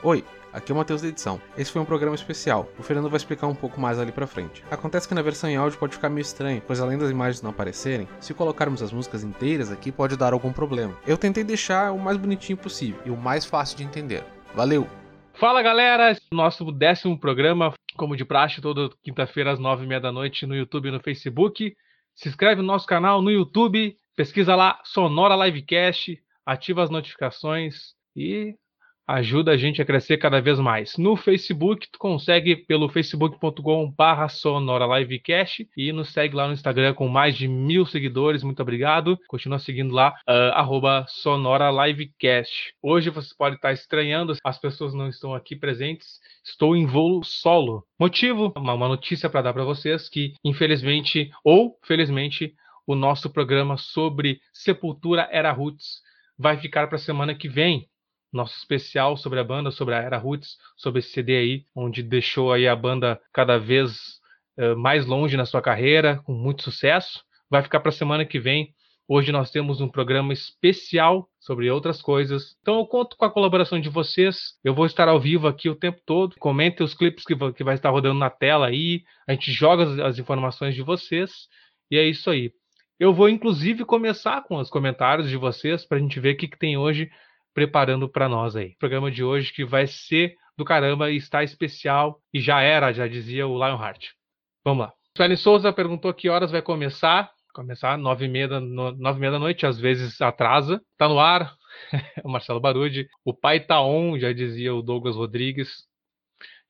Oi, aqui é o Matheus da edição. Esse foi um programa especial, o Fernando vai explicar um pouco mais ali pra frente. Acontece que na versão em áudio pode ficar meio estranho, pois além das imagens não aparecerem, se colocarmos as músicas inteiras aqui pode dar algum problema. Eu tentei deixar o mais bonitinho possível e o mais fácil de entender. Valeu! Fala galera, nosso décimo programa, como de praxe, toda quinta-feira às nove e meia da noite no YouTube e no Facebook. Se inscreve no nosso canal no YouTube, pesquisa lá Sonora Livecast, ativa as notificações e ajuda a gente a crescer cada vez mais. No Facebook, tu consegue pelo facebook.com barra Sonora Livecast e nos segue lá no Instagram com mais de mil seguidores, muito obrigado. Continua seguindo lá, uh, arroba Sonora Livecast. Hoje você pode estar estranhando, as pessoas não estão aqui presentes, estou em voo solo. Motivo, uma, uma notícia para dar para vocês que infelizmente ou felizmente o nosso programa sobre Sepultura Era Roots vai ficar para a semana que vem nosso especial sobre a banda, sobre a Era Roots, sobre esse CD aí, onde deixou aí a banda cada vez uh, mais longe na sua carreira, com muito sucesso. Vai ficar para a semana que vem. Hoje nós temos um programa especial sobre outras coisas. Então eu conto com a colaboração de vocês. Eu vou estar ao vivo aqui o tempo todo. Comentem os clipes que, que vai estar rodando na tela aí. A gente joga as, as informações de vocês. E é isso aí. Eu vou inclusive começar com os comentários de vocês para a gente ver o que, que tem hoje preparando para nós aí. Programa de hoje que vai ser do caramba e está especial e já era, já dizia o Lionheart. Vamos lá. Sueli Souza perguntou que horas vai começar. Começar nove e meia, nove e meia da noite, às vezes atrasa. Tá no ar. o Marcelo Barudi. O pai tá on, já dizia o Douglas Rodrigues.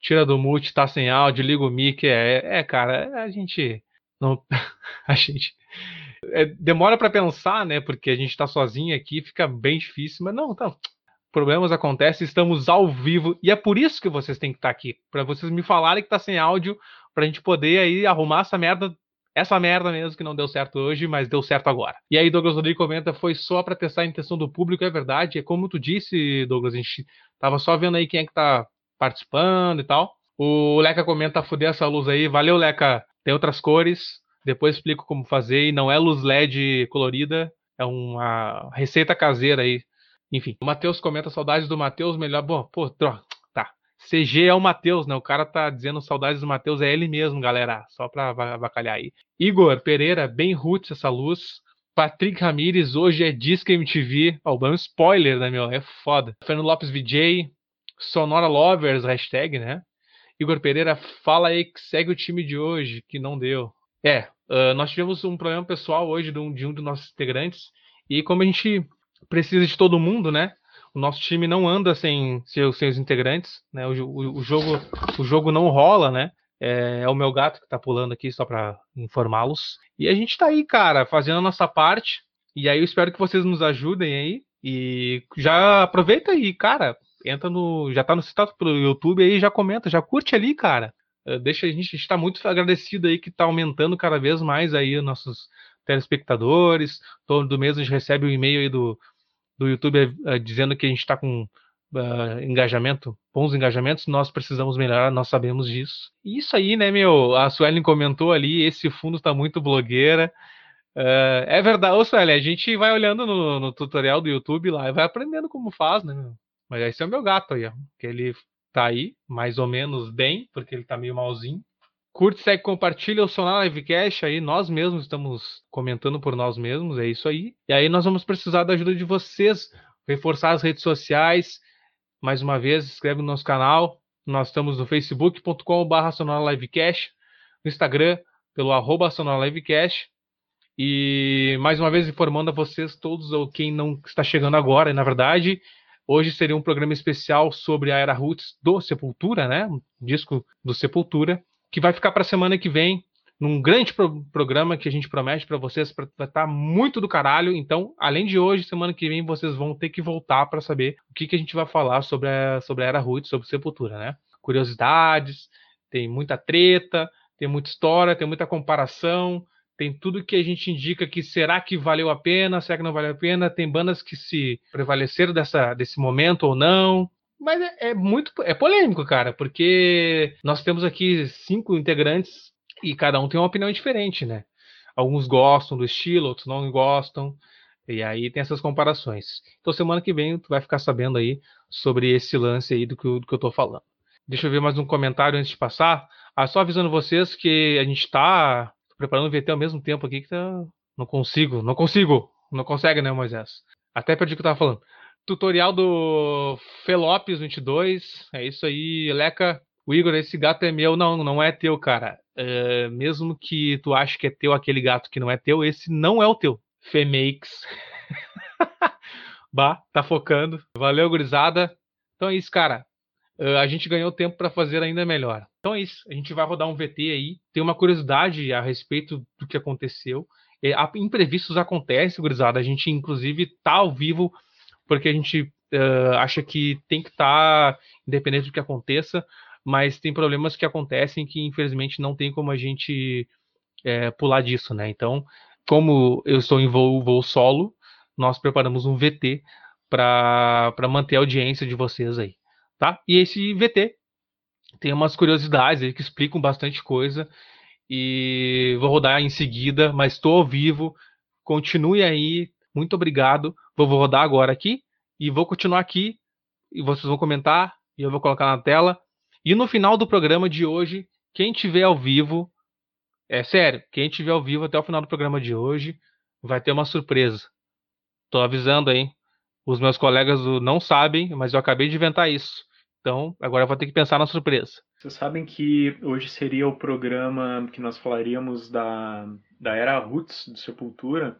Tira do mute, tá sem áudio, liga o mic. É, é cara, a gente não, a gente é, demora para pensar, né? Porque a gente está sozinho aqui, fica bem difícil, mas não, então, problemas acontecem, estamos ao vivo e é por isso que vocês têm que estar tá aqui, para vocês me falarem que tá sem áudio, para a gente poder aí arrumar essa merda, essa merda mesmo que não deu certo hoje, mas deu certo agora. E aí Douglas Rodrigues comenta, foi só para testar a intenção do público, é verdade, é como tu disse, Douglas, a gente tava só vendo aí quem é que tá participando e tal. O Leca comenta, fuder essa luz aí, valeu Leca, tem outras cores, depois explico como fazer e não é luz LED colorida, é uma receita caseira aí. Enfim, o Matheus comenta saudades do Matheus, melhor. Bom, pô, tá. CG é o Matheus, né? O cara tá dizendo saudades do Matheus, é ele mesmo, galera. Só pra avacalhar aí. Igor Pereira, bem roots essa luz. Patrick Ramires, hoje é Disque MTV. Ó, oh, spoiler, né, meu? É foda. Fernando Lopes VJ, Sonora Lovers, hashtag, né? Igor Pereira, fala aí que segue o time de hoje, que não deu. É, uh, nós tivemos um problema pessoal hoje de um, de um dos nossos integrantes, e como a gente precisa de todo mundo, né? O nosso time não anda sem seus, seus integrantes, né? O, o, o, jogo, o jogo não rola, né? É, é o meu gato que tá pulando aqui só para informá-los. E a gente tá aí, cara, fazendo a nossa parte. E aí eu espero que vocês nos ajudem aí. E já aproveita aí, cara. Entra no. Já tá no citado pelo YouTube aí, já comenta, já curte ali, cara. Eh, deixa a gente está muito agradecido aí que está aumentando cada vez mais aí nossos telespectadores. Todo mês a gente recebe um e-mail aí do, do YouTube uh, dizendo que a gente está com uh, engajamento, bons engajamentos. Nós precisamos melhorar, nós sabemos disso. E isso aí, né, meu? A Suelen comentou ali, esse fundo está muito blogueira. Uh, é verdade, ô Suelen, a gente vai olhando no, no, tutorial do YouTube lá e vai aprendendo como faz, né, meu? Mas esse é o meu gato aí, ó. Que ele tá aí, mais ou menos bem, porque ele tá meio malzinho. Curte, segue, compartilha o Sonar Livecast aí, nós mesmos estamos comentando por nós mesmos, é isso aí. E aí nós vamos precisar da ajuda de vocês, reforçar as redes sociais. Mais uma vez, inscreve no nosso canal. Nós estamos no facebook.com.br sonarlivecast, no Instagram pelo arroba sonarlivecast. E mais uma vez informando a vocês todos, ou quem não está chegando agora, na verdade, Hoje seria um programa especial sobre a Era Roots do Sepultura, né? Um disco do Sepultura, que vai ficar para a semana que vem, num grande pro programa que a gente promete para vocês, para estar tá muito do caralho. Então, além de hoje, semana que vem vocês vão ter que voltar para saber o que, que a gente vai falar sobre a, sobre a Era Roots, sobre Sepultura, né? Curiosidades, tem muita treta, tem muita história, tem muita comparação, tem tudo que a gente indica que será que valeu a pena, será que não valeu a pena, tem bandas que se prevaleceram dessa, desse momento ou não. Mas é, é muito é polêmico, cara, porque nós temos aqui cinco integrantes e cada um tem uma opinião diferente, né? Alguns gostam do estilo, outros não gostam. E aí tem essas comparações. Então semana que vem tu vai ficar sabendo aí sobre esse lance aí do que, do que eu tô falando. Deixa eu ver mais um comentário antes de passar. Ah, só avisando vocês que a gente está preparando o VT ao mesmo tempo aqui que tá... não consigo, não consigo, não consegue, né, Moisés? Até perdi o que eu tava falando. Tutorial do Felopes 22, é isso aí, Leca. O Igor, esse gato é meu. Não, não é teu, cara. É, mesmo que tu ache que é teu aquele gato que não é teu, esse não é o teu. Femakes. bah, tá focando. Valeu, gurizada. Então é isso, cara. Uh, a gente ganhou tempo para fazer ainda melhor. Então é isso. A gente vai rodar um VT aí. Tem uma curiosidade a respeito do que aconteceu. É, imprevistos acontecem, gurizada. A gente, inclusive, tá ao vivo porque a gente uh, acha que tem que estar tá, independente do que aconteça, mas tem problemas que acontecem que, infelizmente, não tem como a gente é, pular disso, né? Então, como eu estou em voo, voo solo, nós preparamos um VT para manter a audiência de vocês aí, tá? E esse VT tem umas curiosidades aí que explicam bastante coisa e vou rodar em seguida, mas estou ao vivo. Continue aí, muito obrigado. Vou, rodar agora aqui e vou continuar aqui e vocês vão comentar e eu vou colocar na tela. E no final do programa de hoje, quem tiver ao vivo é sério, quem estiver ao vivo até o final do programa de hoje vai ter uma surpresa. Tô avisando aí. Os meus colegas não sabem, mas eu acabei de inventar isso. Então, agora vou ter que pensar na surpresa. Vocês sabem que hoje seria o programa que nós falaríamos da, da era Roots do Sepultura.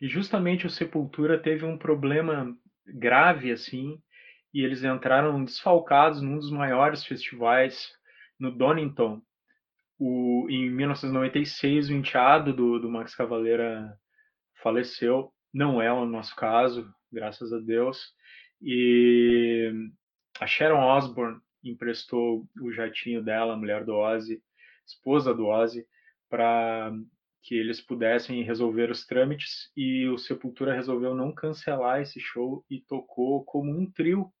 E justamente o Sepultura teve um problema grave assim, e eles entraram desfalcados num dos maiores festivais no Donington, o, em 1996, o enteado do, do Max Cavaleira faleceu. Não é o nosso caso, graças a Deus. E a Sharon Osbourne emprestou o jatinho dela, a mulher do Ozzy, esposa do Ozzy, para que eles pudessem resolver os trâmites e o Sepultura resolveu não cancelar esse show e tocou como um trio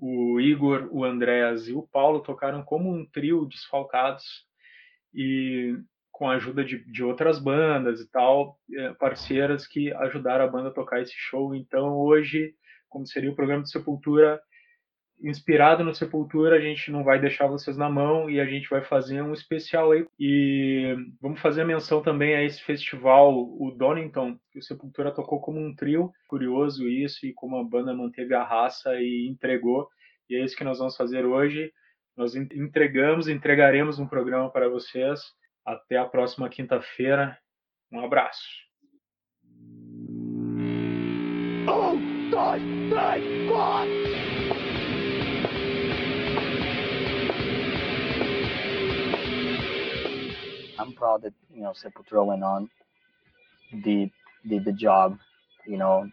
o Igor, o Andréas e o Paulo tocaram como um trio desfalcados e com a ajuda de, de outras bandas e tal, é, parceiras que ajudaram a banda a tocar esse show. Então hoje, como seria o programa de Sepultura, inspirado no Sepultura, a gente não vai deixar vocês na mão e a gente vai fazer um especial aí. E vamos fazer menção também a esse festival, o Donington, que o Sepultura tocou como um trio. Curioso isso, e como a banda manteve a raça e entregou. E é isso que nós vamos fazer hoje. Nós entregamos, entregaremos um programa para vocês. Até a próxima quinta-feira. Um abraço. Um, dois, três, quatro. I'm proud that you know Sepultura went on, did did the job. You know,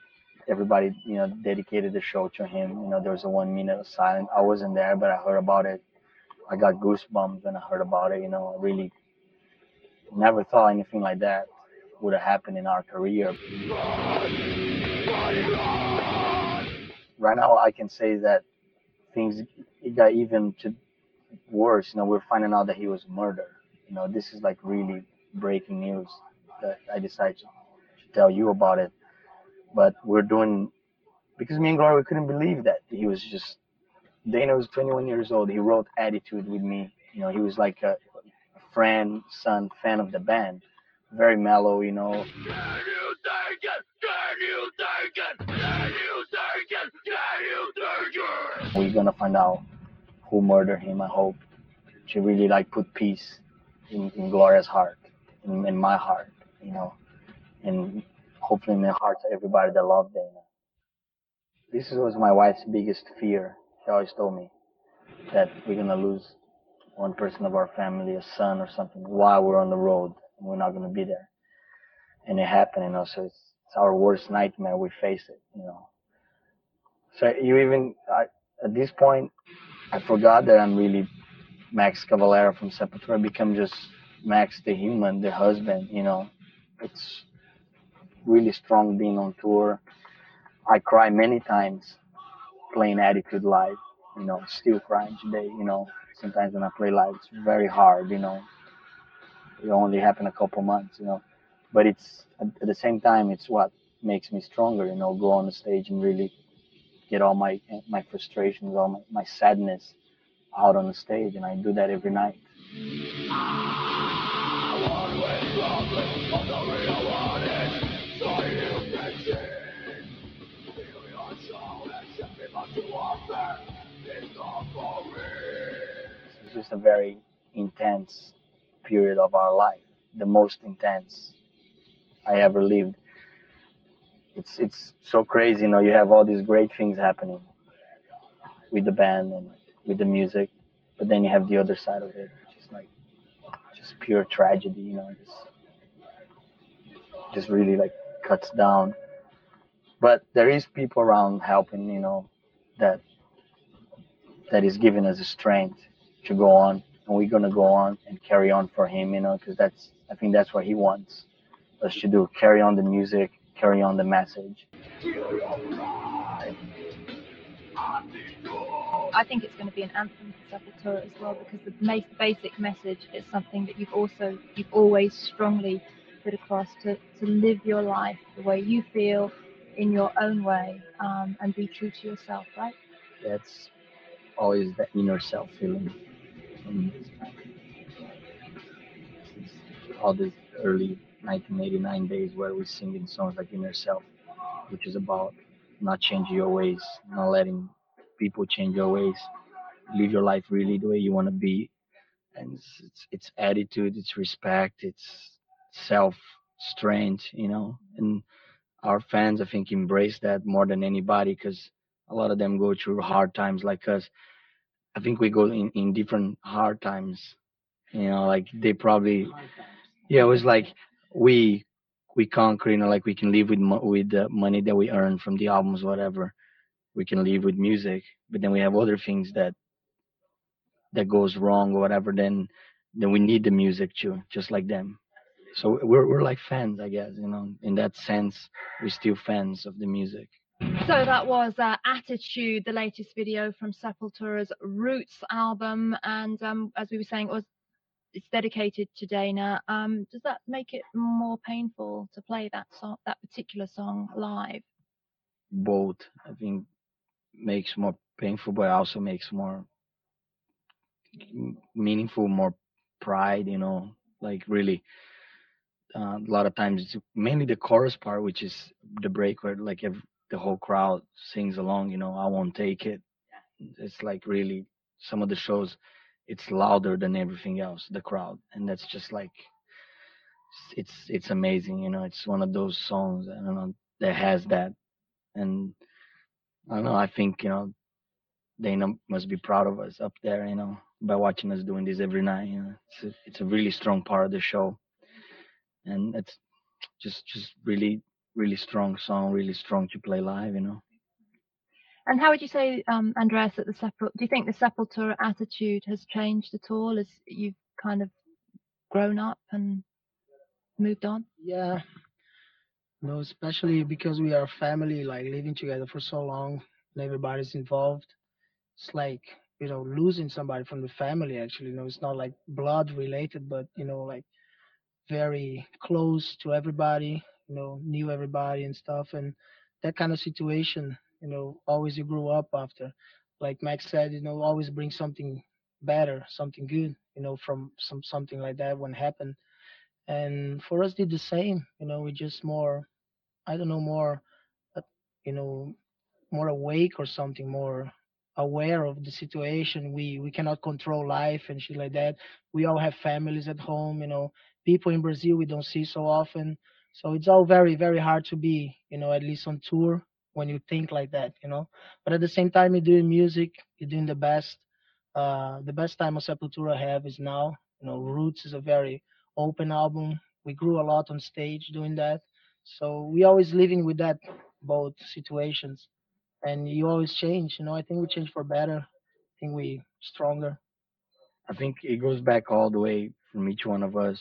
everybody you know dedicated the show to him. You know, there was a one minute silence. I wasn't there, but I heard about it. I got goosebumps when I heard about it. You know, I really never thought anything like that would have happened in our career. Right now, I can say that things got even to worse. You know, we're finding out that he was murdered you know, this is like really breaking news that I decided to, to tell you about it. But we're doing because me and Gloria couldn't believe that he was just Dana was 21 years old. He wrote Attitude with me. You know, he was like a, a friend, son, fan of the band. Very mellow, you know. We're gonna find out who murdered him. I hope to really like put peace in, in Gloria's heart, in, in my heart, you know, and hopefully in the hearts of everybody that loved Dana. This was my wife's biggest fear. She always told me that we're gonna lose one person of our family, a son or something, while we're on the road and we're not gonna be there. And it happened, you know, so it's, it's our worst nightmare. We face it, you know. So you even, I, at this point, I forgot that I'm really Max Cavalera from Sepultura become just Max the human, the husband, you know. It's really strong being on tour. I cry many times playing Attitude live, you know, still crying today, you know. Sometimes when I play live, it's very hard, you know. It only happened a couple months, you know. But it's at the same time, it's what makes me stronger. You know, go on the stage and really get all my my frustrations, all my, my sadness out on the stage, and I do that every night. It's just a very intense period of our life, the most intense I ever lived. It's it's so crazy, you know. You have all these great things happening with the band and with the music, but then you have the other side of it, just like just pure tragedy, you know. Just just really like cuts down. But there is people around helping, you know, that that is giving us the strength to go on, and we're gonna go on and carry on for him, you know, because that's I think that's what he wants us to do: carry on the music, carry on the message. I think it's going to be an anthem for Sepultura as well because the basic message is something that you've also you've always strongly put across to, to live your life the way you feel in your own way um, and be true to yourself, right? That's always the inner self feeling. And all these early 1989 days where we're singing songs like Inner Self, which is about not changing your ways, not letting people change your ways, live your life really the way you want to be, and it's, it's it's attitude, it's respect, it's self strength, you know, and our fans I think embrace that more than anybody because a lot of them go through hard times like us. I think we go in, in different hard times, you know, like they probably, yeah, it was like we we conquer, you know, like we can live with with the money that we earn from the albums, whatever. We can live with music, but then we have other things that that goes wrong or whatever. Then then we need the music too, just like them. So we're we're like fans, I guess, you know. In that sense, we're still fans of the music. So that was uh, Attitude, the latest video from Sepultura's Roots album, and um, as we were saying, it was it's dedicated to Dana. Um, does that make it more painful to play that song, that particular song live? Both, I think, makes more painful, but also makes more meaningful, more pride. You know, like really. Uh, a lot of times, it's mainly the chorus part, which is the break where like ev the whole crowd sings along. You know, I won't take it. It's like really some of the shows, it's louder than everything else, the crowd, and that's just like it's it's amazing. You know, it's one of those songs I don't know that has that, and I don't know. I think you know Dana must be proud of us up there. You know, by watching us doing this every night. You know, it's a, it's a really strong part of the show, and it's just just really really strong song, really strong to play live. You know. And how would you say, um, Andreas, that the Sepul- do you think the Sepultura attitude has changed at all as you've kind of grown up and moved on? Yeah. No, especially because we are family, like living together for so long and everybody's involved. It's like, you know, losing somebody from the family actually. You know, it's not like blood related, but you know, like very close to everybody, you know, knew everybody and stuff and that kind of situation, you know, always you grew up after. Like Max said, you know, always bring something better, something good, you know, from some something like that when happened and for us did the same you know we just more i don't know more uh, you know more awake or something more aware of the situation. We we cannot control life and shit like that. We all have families at home you know. People in brazil we don't see so often. So it's all very very hard to be you know at least on tour when you think like that you know. But at the same time you're doing music you're doing the best. Uh the best time of sepultura have is now. You know roots is a very open album. We grew a lot on stage doing that. So we always living with that both situations. And you always change, you know. I think we change for better. I think we stronger. I think it goes back all the way from each one of us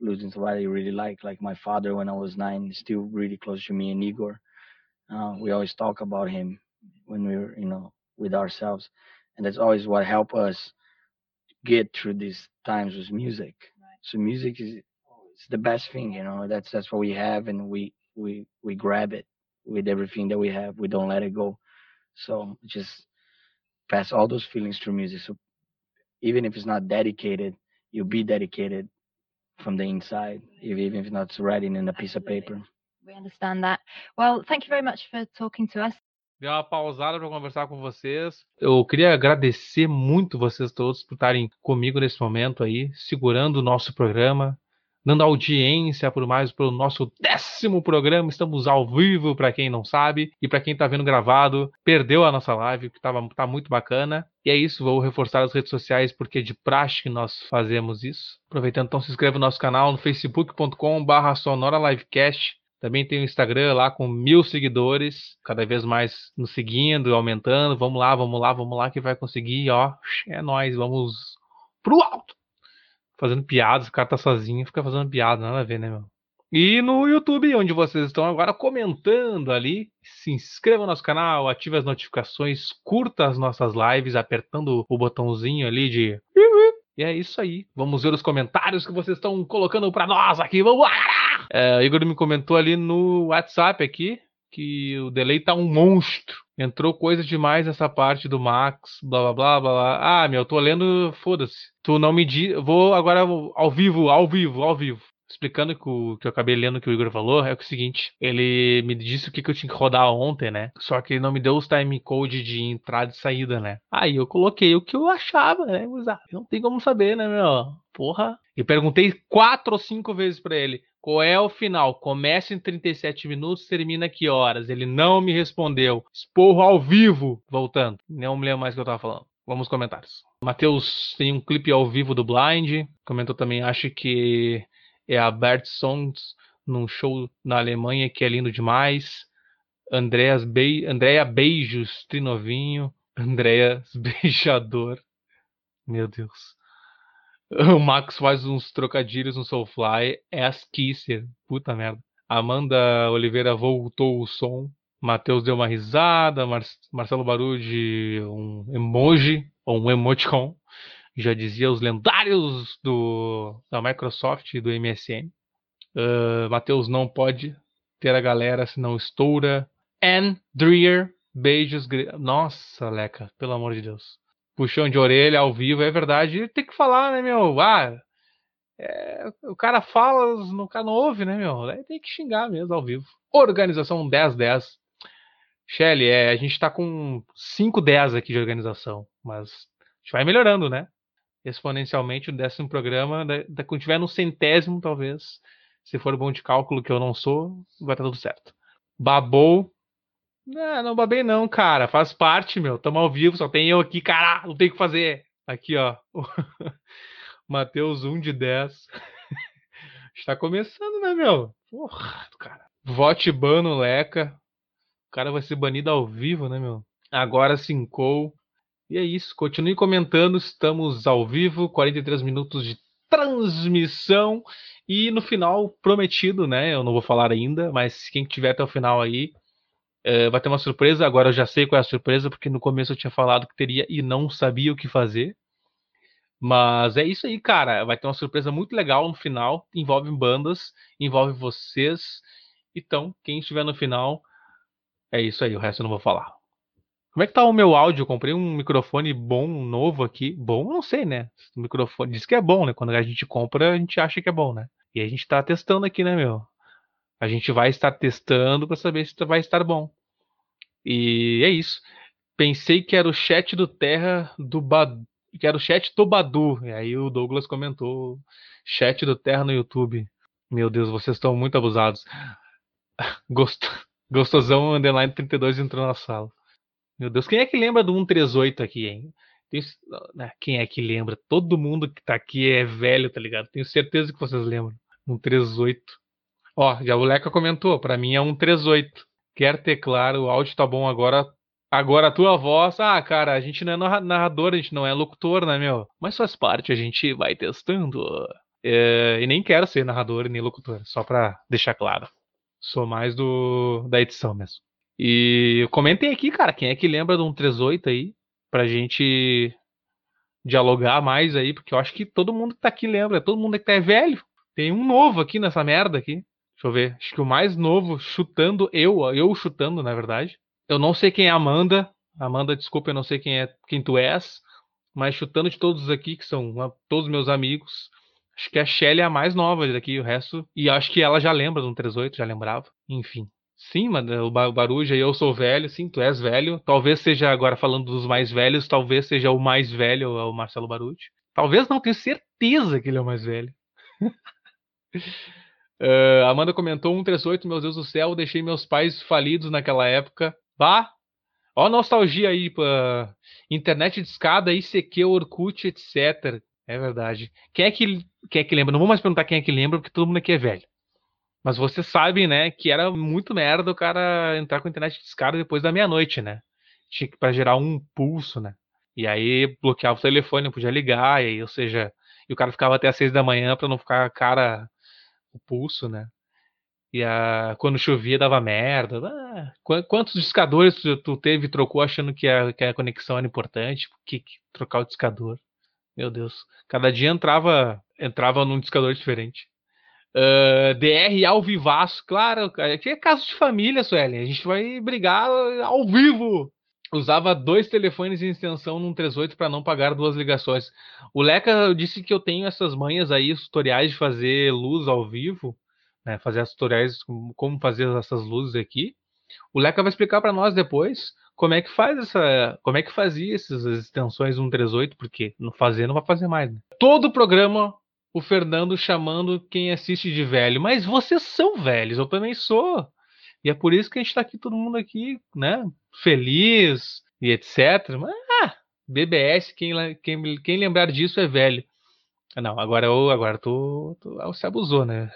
losing somebody you really like. Like my father, when I was nine, still really close to me and Igor. Uh, we always talk about him when we are you know, with ourselves, and that's always what helped us get through these times with music. So music is it's the best thing, you know. That's that's what we have, and we we we grab it with everything that we have. We don't let it go. So just pass all those feelings through music. So even if it's not dedicated, you'll be dedicated from the inside, even if it's not writing in a piece of paper. We understand that. Well, thank you very much for talking to us. Dei uma pausada para conversar com vocês. Eu queria agradecer muito vocês todos por estarem comigo nesse momento aí, segurando o nosso programa, dando audiência por mais pelo nosso décimo programa. Estamos ao vivo para quem não sabe e para quem está vendo gravado, perdeu a nossa live, que tava, tá muito bacana. E é isso, vou reforçar as redes sociais porque é de praxe que nós fazemos isso. Aproveitando, então se inscreve no nosso canal no facebook.com/sonora livecast. Também tem o Instagram lá com mil seguidores, cada vez mais nos seguindo, aumentando. Vamos lá, vamos lá, vamos lá que vai conseguir, ó. É nós, vamos pro alto. Fazendo piadas, o cara tá sozinho, fica fazendo piada, nada a ver, né, meu? E no YouTube, onde vocês estão agora comentando ali, se inscreva no nosso canal, ative as notificações, curta as nossas lives apertando o botãozinho ali de e é isso aí. Vamos ver os comentários que vocês estão colocando para nós aqui. Vamos lá! É, o Igor me comentou ali no WhatsApp aqui que o delay tá um monstro. Entrou coisa demais essa parte do Max, blá blá blá blá. blá. Ah, meu, tô lendo, foda-se. Tu não me diz. Vou agora ao vivo, ao vivo, ao vivo. Explicando que, o, que eu acabei lendo que o Igor falou, é o seguinte: ele me disse o que, que eu tinha que rodar ontem, né? Só que ele não me deu os time code de entrada e saída, né? Aí eu coloquei o que eu achava, né? Usar. Não tem como saber, né, meu? Porra. E perguntei quatro ou cinco vezes para ele: qual é o final? Começa em 37 minutos, termina que horas? Ele não me respondeu. Esporro ao vivo, voltando. Não me lembro mais o que eu tava falando. Vamos comentários. Matheus tem um clipe ao vivo do Blind. Comentou também, acho que é a Bert Songs num show na Alemanha que é lindo demais. Andreas Be Andrea Beijos, Trinovinho. Andreas Beijador. Meu Deus. O Max faz uns trocadilhos no Soulfly. É as Kisser. Puta merda. Amanda Oliveira voltou o som. Matheus deu uma risada. Mar Marcelo Barude, um emoji. Ou um emoticon. Já dizia os lendários do, da Microsoft e do MSN. Uh, Matheus não pode ter a galera se não estoura. Anne Dreer. Beijos. Nossa, Leca, pelo amor de Deus puxão de orelha ao vivo, é verdade, tem que falar, né, meu? Ah, é, o cara fala, o cara não ouve, né, meu? Aí tem que xingar mesmo ao vivo. Organização 1010. Shelly, é, a gente tá com 510 aqui de organização, mas a gente vai melhorando, né? Exponencialmente o décimo programa, da, quando tiver no centésimo, talvez, se for bom de cálculo, que eu não sou, vai estar tá tudo certo. Babou, não, não babei não, cara. Faz parte, meu. Tamo ao vivo, só tem eu aqui, cara. Não tem o que fazer. Aqui, ó. Mateus 1 de 10. Está começando, né, meu? Porra, cara. Vote ban no Leca. O cara vai ser banido ao vivo, né, meu? Agora cincou. E é isso. Continue comentando. Estamos ao vivo. 43 minutos de transmissão. E no final, prometido, né? Eu não vou falar ainda, mas quem tiver até o final aí, é, vai ter uma surpresa, agora eu já sei qual é a surpresa, porque no começo eu tinha falado que teria e não sabia o que fazer. Mas é isso aí, cara. Vai ter uma surpresa muito legal no final. Envolve bandas, envolve vocês. Então, quem estiver no final, é isso aí. O resto eu não vou falar. Como é que tá o meu áudio? Eu comprei um microfone bom, novo aqui. Bom, não sei, né? O microfone diz que é bom, né? Quando a gente compra, a gente acha que é bom, né? E a gente tá testando aqui, né, meu? A gente vai estar testando para saber se vai estar bom. E é isso. Pensei que era o chat do Terra do Badu, que era o chat do Badu. E aí o Douglas comentou chat do Terra no YouTube. Meu Deus, vocês estão muito abusados. Gost... Gostosão Underline 32 entrou na sala. Meu Deus, quem é que lembra do 138 aqui, hein? Né, quem é que lembra? Todo mundo que tá aqui é velho, tá ligado? Tenho certeza que vocês lembram. 138. Ó, já o Leca comentou, para mim é 138. Quer ter claro, o áudio tá bom agora. Agora a tua voz, ah, cara, a gente não é narrador, a gente não é locutor, né, meu? Mas faz parte, a gente vai testando. É, e nem quero ser narrador nem locutor, só pra deixar claro. Sou mais do da edição mesmo. E comentem aqui, cara, quem é que lembra do 138 aí, pra gente dialogar mais aí, porque eu acho que todo mundo que tá aqui lembra, todo mundo que tá é velho. Tem um novo aqui nessa merda aqui. Deixa eu ver. Acho que o mais novo, chutando, eu, eu chutando, na verdade. Eu não sei quem é Amanda. Amanda, desculpa, eu não sei quem é quem tu és. Mas chutando de todos aqui, que são todos meus amigos, acho que a Shelly é a mais nova daqui, o resto. E acho que ela já lembra do 38, já lembrava. Enfim. Sim, mano, o Baruja, eu sou velho, sim, tu és velho. Talvez seja, agora falando dos mais velhos, talvez seja o mais velho, o Marcelo Barucci. Talvez não, tenho certeza que ele é o mais velho. uh, Amanda comentou 138, meu Deus do céu, deixei meus pais falidos naquela época. Bah, ó a nostalgia aí, pra internet de escada, ICQ, Orkut, etc. É verdade. Quem é que, quem é que lembra? Não vou mais perguntar quem é que lembra, porque todo mundo aqui é velho. Mas você sabe, né, que era muito merda o cara entrar com a internet de escada depois da meia-noite, né? Tinha que para gerar um pulso, né? E aí bloqueava o telefone, não podia ligar, e aí, ou seja, e o cara ficava até às seis da manhã para não ficar cara o pulso, né? E a, quando chovia dava merda. Ah, quantos discadores tu, tu teve trocou achando que a, que a conexão era importante? Que, que trocar o discador? Meu Deus. Cada dia entrava entrava num discador diferente. Uh, ah, DR ao vivaço, claro, aqui é caso de família, Suelen. A gente vai brigar ao vivo. Usava dois telefones em extensão num 38 para não pagar duas ligações. O Leca disse que eu tenho essas manhas aí, tutoriais de fazer luz ao vivo, né, fazer as tutoriais como fazer essas luzes aqui. O Leca vai explicar para nós depois como é que faz essa, como é que fazia essas extensões 138, porque não fazer não vai fazer mais. Né? Todo o programa o Fernando chamando quem assiste de velho. Mas vocês são velhos, eu também sou. E é por isso que a gente está aqui, todo mundo aqui, né? Feliz e etc. Mas, ah, BBS, quem, quem, quem lembrar disso é velho. Não, agora eu agora tô, tô você abusou, né?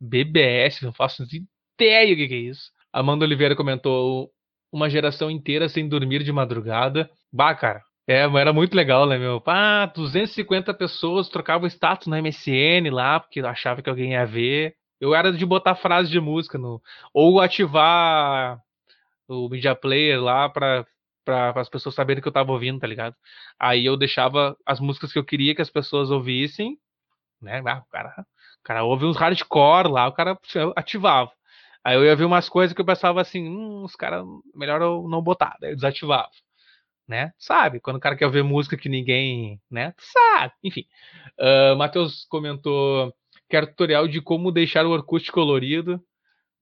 BBS, não faço ideia o que, que é isso. Amanda Oliveira comentou uma geração inteira sem dormir de madrugada. Bah, cara, é, era muito legal, né, meu? Ah, 250 pessoas trocavam status no MSN lá, porque achava que alguém ia ver. Eu era de botar frase de música no. Ou ativar o Media Player lá para para as pessoas saberem que eu tava ouvindo, tá ligado? Aí eu deixava as músicas que eu queria que as pessoas ouvissem, né? Ah, o cara, o cara ouve uns hardcore lá, o cara ativava. Aí eu ia ver umas coisas que eu pensava assim, hum, os caras, melhor eu não botar, daí eu desativava né? Sabe? Quando o cara quer ver música que ninguém, né? Sabe? Enfim. Uh, Matheus comentou: quero tutorial de como deixar o Orkut colorido.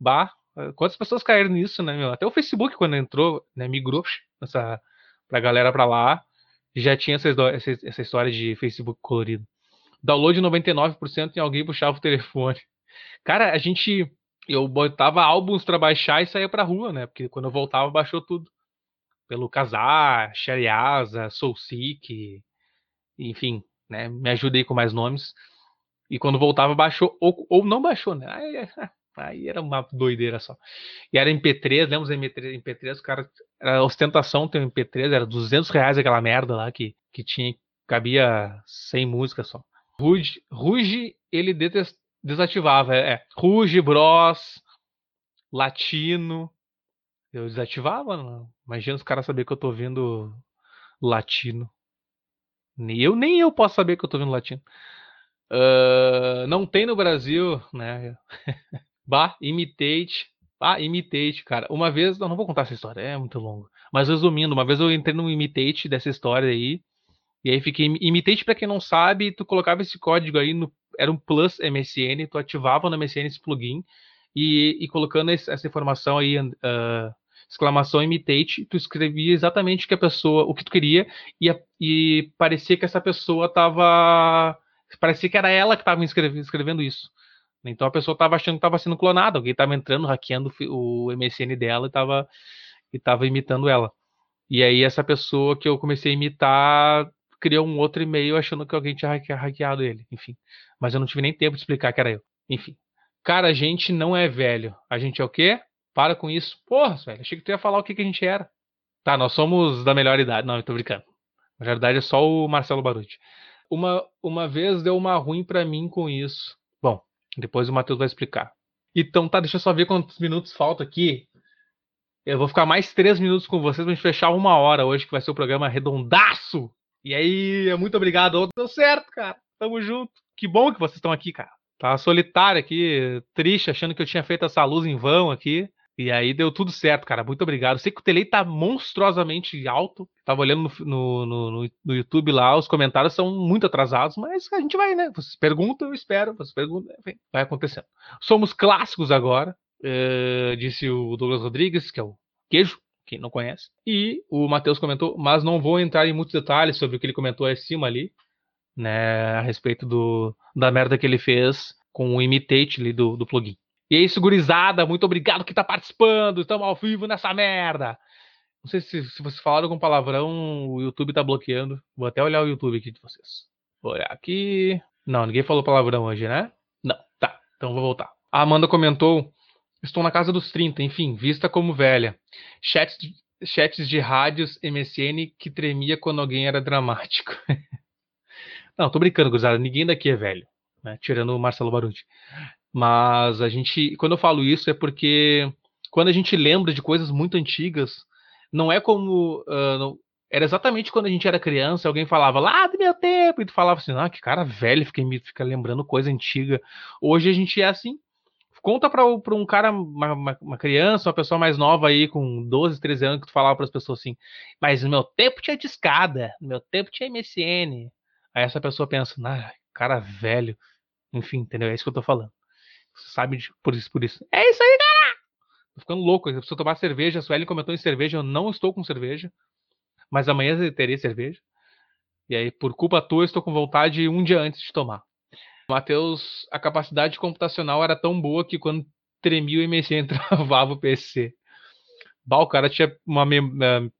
Bah, quantas pessoas caíram nisso, né, meu? Até o Facebook, quando entrou, né, migrou essa, pra galera pra lá, já tinha essa, essa, essa história de Facebook colorido. Download 99% e alguém puxava o telefone. Cara, a gente. Eu botava álbuns pra baixar e saía pra rua, né? Porque quando eu voltava, baixou tudo pelo Casar, Shariasa, Soulseek, enfim, né? Me ajudei com mais nomes. E quando voltava, baixou, ou, ou não baixou, né? Aí, aí, era uma doideira só. E era MP3, lembra os MP3, MP3 cara, era ostentação ter um MP3, era 200 reais aquela merda lá que, que tinha, cabia 100 músicas só. Ruge, Ruge ele desativava, é, é, Ruge, Bros, Latino, eu desativava, não. Imagina os caras saber que eu tô vendo latino. Nem eu, nem eu posso saber que eu tô vendo latino. Uh, não tem no Brasil, né? bah, imitate. Ah, imitate, cara. Uma vez, não, não vou contar essa história, é muito longo. Mas resumindo, uma vez eu entrei no imitate dessa história aí. E aí fiquei. Imitate, pra quem não sabe, tu colocava esse código aí no. Era um plus MSN, tu ativava no MSN esse plugin. E, e colocando essa informação aí, uh, exclamação imitate, tu escrevia exatamente o que a pessoa, o que tu queria, e, e parecia que essa pessoa estava. Parecia que era ela que estava escrevendo isso. Então a pessoa estava achando que estava sendo clonada, alguém estava entrando, hackeando o MSN dela e estava tava imitando ela. E aí essa pessoa que eu comecei a imitar criou um outro e-mail achando que alguém tinha hackeado ele, enfim. Mas eu não tive nem tempo de explicar que era eu. Enfim. Cara, a gente não é velho. A gente é o quê? Para com isso. Porra, velho, achei que tu ia falar o que, que a gente era. Tá, nós somos da melhor idade. Não, eu tô brincando. Na verdade é só o Marcelo Baruti. Uma, uma vez deu uma ruim para mim com isso. Bom, depois o Matheus vai explicar. Então tá, deixa eu só ver quantos minutos falta aqui. Eu vou ficar mais três minutos com vocês pra gente fechar uma hora hoje, que vai ser o programa redondaço. E aí, muito obrigado. Deu certo, cara. Tamo junto. Que bom que vocês estão aqui, cara. Tava solitário aqui, triste, achando que eu tinha feito essa luz em vão aqui. E aí deu tudo certo, cara. Muito obrigado. Sei que o delay tá monstruosamente alto. Tava olhando no, no, no, no, YouTube lá, os comentários são muito atrasados, mas a gente vai, né? Vocês perguntam, eu espero. Vocês perguntam, enfim, vai acontecendo. Somos clássicos agora, uh, disse o Douglas Rodrigues, que é o queijo, quem não conhece. E o Matheus comentou, mas não vou entrar em muitos detalhes sobre o que ele comentou acima ali, né? A respeito do, da merda que ele fez com o imitate ali do, do plugin. E aí, segurizada, muito obrigado que tá participando. Estamos ao vivo nessa merda. Não sei se, se vocês falaram com palavrão, o YouTube tá bloqueando. Vou até olhar o YouTube aqui de vocês. Vou olhar aqui. Não, ninguém falou palavrão hoje, né? Não, tá. Então vou voltar. A Amanda comentou: Estou na casa dos 30, enfim, vista como velha. Chats, chats de rádios MSN que tremia quando alguém era dramático. Não, tô brincando, gurizada. Ninguém daqui é velho. Né? Tirando o Marcelo Baruti. Mas a gente, quando eu falo isso, é porque quando a gente lembra de coisas muito antigas, não é como. Uh, não, era exatamente quando a gente era criança, alguém falava lá do meu tempo, e tu falava assim, ah, que cara velho, fica, fica lembrando coisa antiga. Hoje a gente é assim. Conta para um cara, uma, uma, criança, uma pessoa mais nova aí, com 12, 13 anos, que tu falava as pessoas assim, mas no meu tempo tinha discada, no meu tempo tinha MSN. Aí essa pessoa pensa, ah, cara velho. Enfim, entendeu? É isso que eu tô falando. Sabe por isso, por isso. É isso aí, cara! Tô ficando louco. Eu preciso tomar cerveja. A Sueli comentou em cerveja. Eu não estou com cerveja. Mas amanhã eu terei cerveja. E aí, por culpa tua, estou com vontade um dia antes de tomar. Matheus, a capacidade computacional era tão boa que quando tremia o MSN travava o PC. Bah, o cara tinha uma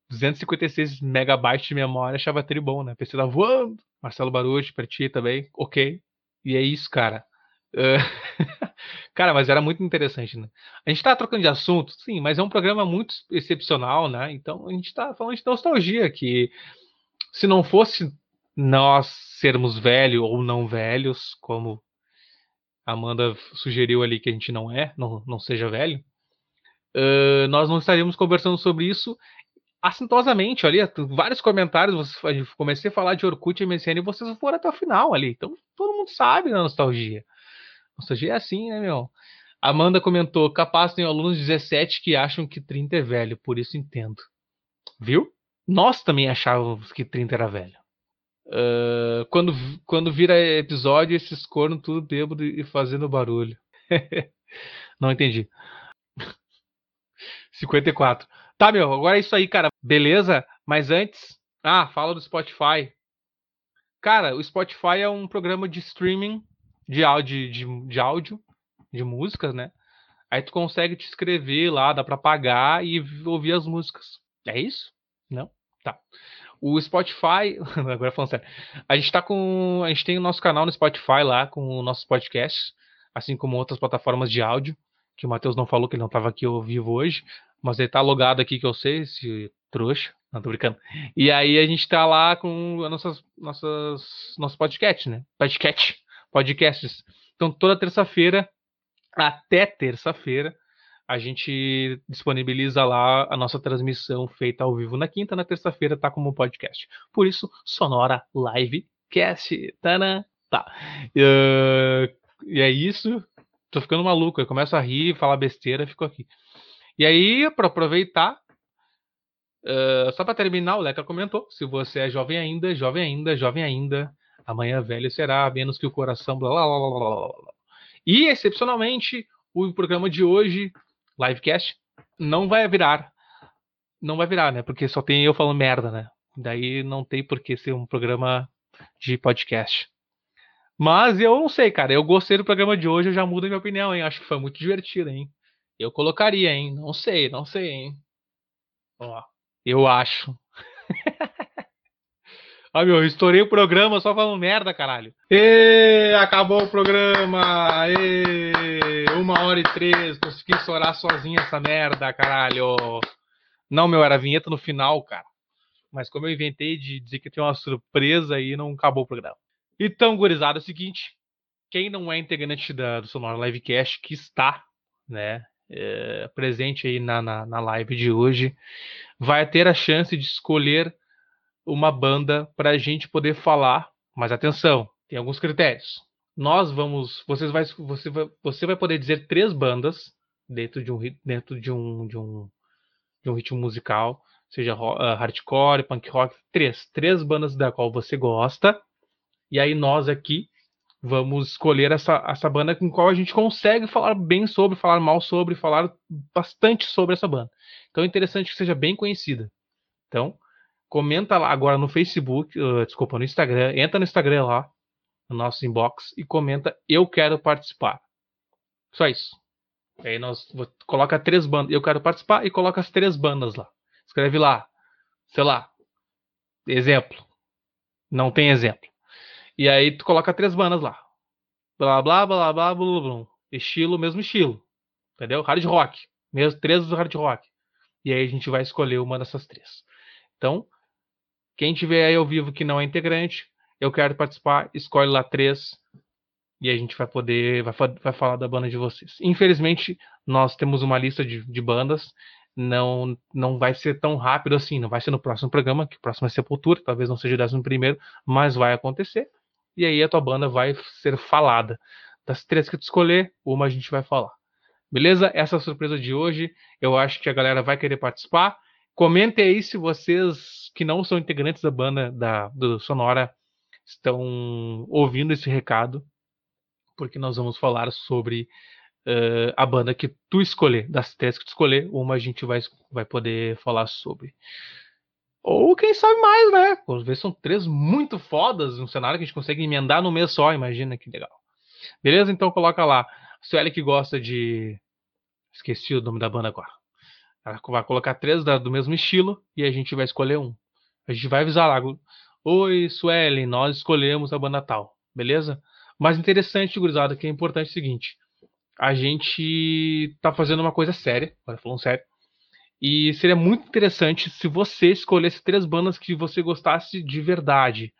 256 megabytes de memória, achava tri bom, né? O PC tava voando. Marcelo Baruch, pra ti também, ok. E é isso, cara. Cara, mas era muito interessante, né? A gente tá trocando de assunto, sim, mas é um programa muito excepcional, né? Então a gente tá falando de nostalgia, que se não fosse nós sermos velhos ou não velhos, como a Amanda sugeriu ali que a gente não é, não, não seja velho, uh, nós não estaríamos conversando sobre isso assintosamente ali, vários comentários, comecei a falar de Orkut e MSN e vocês foram até o final ali. Então todo mundo sabe da nostalgia. Nostalgia é assim, né, meu? Amanda comentou: capaz tem alunos de 17 que acham que 30 é velho, por isso entendo. Viu? Nós também achávamos que 30 era velho. Uh, quando, quando vira episódio, esses cornos tudo bêbado e fazendo barulho. Não entendi. 54. Tá, meu, agora é isso aí, cara. Beleza? Mas antes. Ah, fala do Spotify. Cara, o Spotify é um programa de streaming de áudio, de, de áudio, de músicas, né? Aí tu consegue te inscrever lá, dá para pagar e ouvir as músicas. É isso? Não? Tá. O Spotify, agora falando sério, a gente tá com, a gente tem o nosso canal no Spotify lá com nossos podcasts, assim como outras plataformas de áudio, que o Matheus não falou que ele não estava aqui ao vivo hoje, mas ele tá logado aqui que eu sei, esse trouxa. Não, tô brincando. E aí a gente tá lá com as nossas, nossas, nossos podcasts, né? Podcast, podcasts. Então toda terça-feira, até terça-feira, a gente disponibiliza lá a nossa transmissão feita ao vivo na quinta, na terça-feira tá como podcast. Por isso, Sonora Livecast. Tana. Tá. Uh, e é isso. Tô ficando maluco. Eu começo a rir, falar besteira, fico aqui. E aí, para aproveitar, uh, só para terminar, o Leca comentou: se você é jovem ainda, jovem ainda, jovem ainda, amanhã velho será, menos que o coração, blá blá blá blá blá. blá. E, excepcionalmente, o programa de hoje, livecast, não vai virar. Não vai virar, né? Porque só tem eu falando merda, né? Daí não tem por que ser um programa de podcast. Mas eu não sei, cara. Eu gostei do programa de hoje, eu já mudo a minha opinião, hein? Acho que foi muito divertido, hein? Eu colocaria, hein? Não sei, não sei, hein? Ó, eu acho. Ah, meu, estourei o programa só falando merda, caralho. E acabou o programa. E uma hora e três. Consegui estourar sozinho essa merda, caralho. Não, meu, era vinheta no final, cara. Mas como eu inventei de dizer que tinha uma surpresa aí, não acabou o programa. Então, gurizada, é o seguinte. Quem não é integrante da, do Sonora Livecast, que está, né, é, presente aí na, na, na live de hoje, vai ter a chance de escolher uma banda para a gente poder falar. Mas atenção, tem alguns critérios. nós vamos, vocês vai, você vai, você vai poder dizer três bandas dentro de um dentro de um de um, de um ritmo musical, seja uh, hardcore, punk rock, três, três bandas da qual você gosta. E aí nós aqui vamos escolher essa, essa banda com qual a gente consegue falar bem sobre, falar mal sobre, falar bastante sobre essa banda. Então é interessante que seja bem conhecida. Então, comenta lá agora no Facebook, uh, desculpa, no Instagram, entra no Instagram lá, no nosso inbox e comenta eu quero participar. Só isso. Aí nós coloca três bandas, eu quero participar e coloca as três bandas lá. Escreve lá, sei lá, exemplo. Não tem exemplo. E aí tu coloca três bandas lá. Blá blá blá blá blá blá, blá. Estilo, mesmo estilo. Entendeu? Hard rock. Mesmo três do hard rock. E aí a gente vai escolher uma dessas três. Então, quem tiver aí ao vivo que não é integrante, eu quero participar, escolhe lá três e a gente vai poder, vai, vai falar da banda de vocês. Infelizmente, nós temos uma lista de, de bandas, não não vai ser tão rápido assim, não vai ser no próximo programa, que o próximo é Sepultura, talvez não seja o décimo primeiro, mas vai acontecer. E aí a tua banda vai ser falada. Das três que tu escolher, uma a gente vai falar. Beleza? Essa é a surpresa de hoje. Eu acho que a galera vai querer participar. Comente aí se vocês que não são integrantes da banda da, do Sonora estão ouvindo esse recado, porque nós vamos falar sobre uh, a banda que tu escolher, das três que tu escolher, uma a gente vai, vai poder falar sobre. Ou quem sabe mais, né? Às vezes são três muito fodas, um cenário que a gente consegue emendar no mês só, imagina que legal. Beleza? Então coloca lá. Sueli que gosta de. Esqueci o nome da banda agora. Ela vai colocar três do mesmo estilo e a gente vai escolher um. A gente vai avisar lá. Oi, Suelen, nós escolhemos a banda tal, beleza? Mas interessante, gurizada, que é importante o seguinte: a gente tá fazendo uma coisa séria, agora falando sério, e seria muito interessante se você escolhesse três bandas que você gostasse de verdade,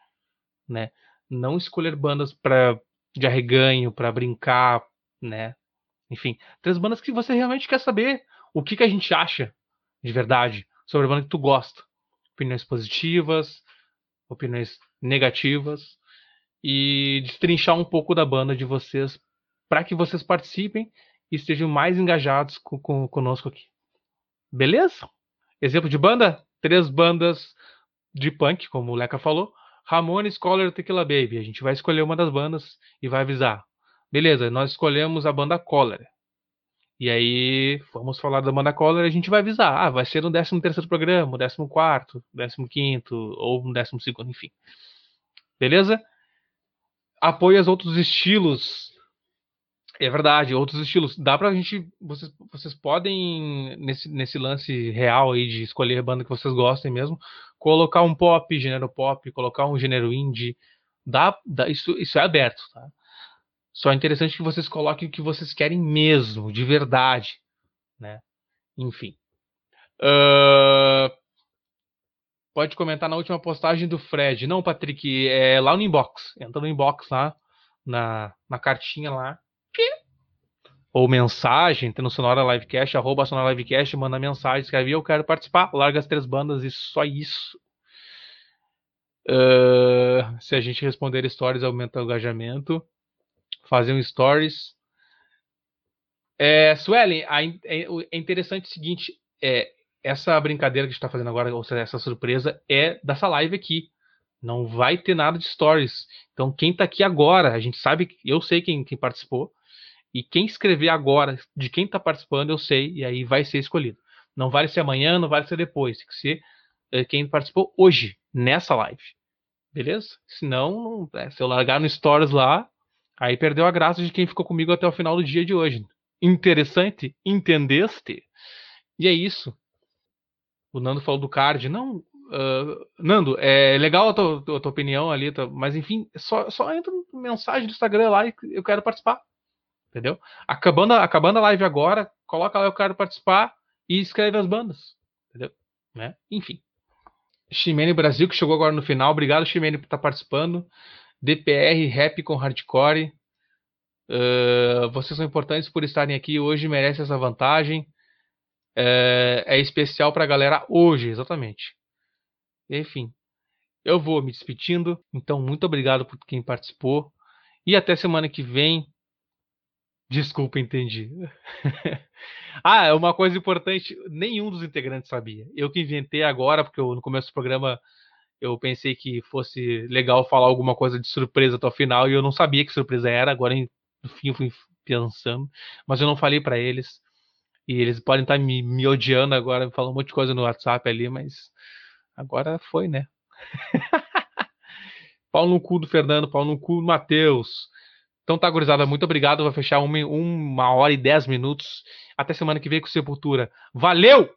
né? Não escolher bandas para de arreganho, para brincar, né? Enfim, três bandas que você realmente quer saber o que, que a gente acha de verdade sobre a banda que tu gosta. Opiniões positivas, opiniões negativas e destrinchar um pouco da banda de vocês para que vocês participem e estejam mais engajados com, com, conosco aqui. Beleza? Exemplo de banda? Três bandas de punk, como o Leca falou. Ramones, Collar Tequila Baby. A gente vai escolher uma das bandas e vai avisar. Beleza, nós escolhemos a banda Collar. E aí, vamos falar da banda Collar e a gente vai avisar. Ah, vai ser no 13 terceiro programa, 14 15 quinto ou no 12 segundo, enfim. Beleza? Apoie os outros estilos. É verdade, outros estilos. Dá pra gente. Vocês, vocês podem, nesse, nesse lance real aí de escolher a banda que vocês gostem mesmo, colocar um pop, gênero pop, colocar um gênero indie. Dá, dá, isso, isso é aberto, tá? Só é interessante que vocês coloquem o que vocês querem mesmo, de verdade, né? Enfim. Uh, pode comentar na última postagem do Fred. Não, Patrick, é lá no inbox. Entra no inbox lá, na, na cartinha lá. Ou mensagem, tem no Sonora Livecast, arroba Sonora Livecast, manda mensagem, escreve eu quero participar, larga as três bandas e só isso. Uh, se a gente responder stories, aumenta o engajamento fazer um stories. É, Suelen, é, é interessante o seguinte, é, essa brincadeira que a gente está fazendo agora, ou seja, essa surpresa, é dessa live aqui. Não vai ter nada de stories. Então, quem está aqui agora, a gente sabe, eu sei quem, quem participou, e quem escrever agora de quem está participando, eu sei, e aí vai ser escolhido. Não vale ser amanhã, não vale ser depois, tem que ser é, quem participou hoje, nessa live. Beleza? Senão, é, se eu largar no stories lá, Aí perdeu a graça de quem ficou comigo até o final do dia de hoje. Interessante? Entendeste? E é isso. O Nando falou do card. Não, uh, Nando, é legal a tua, a tua opinião ali, mas enfim, só, só entra mensagem do Instagram lá e eu quero participar. Entendeu? Acabando, acabando a live agora, coloca lá eu quero participar e escreve as bandas. Entendeu? Né? Enfim. Ximene Brasil, que chegou agora no final. Obrigado, Ximene, por estar participando. DPR, rap com hardcore. Uh, vocês são importantes por estarem aqui hoje, merece essa vantagem. Uh, é especial para a galera hoje, exatamente. Enfim, eu vou me despedindo. Então, muito obrigado por quem participou. E até semana que vem. Desculpa, entendi. ah, é uma coisa importante, nenhum dos integrantes sabia. Eu que inventei agora, porque eu, no começo do programa eu pensei que fosse legal falar alguma coisa de surpresa até o final e eu não sabia que surpresa era. Agora, no fim, eu fui pensando, mas eu não falei para eles. E eles podem estar tá me, me odiando agora, falando um monte de coisa no WhatsApp ali, mas agora foi, né? pau no cu do Fernando, pau no cu do Matheus. Então tá, gurizada, muito obrigado. Vou fechar uma, uma hora e dez minutos. Até semana que vem com Sepultura. Valeu!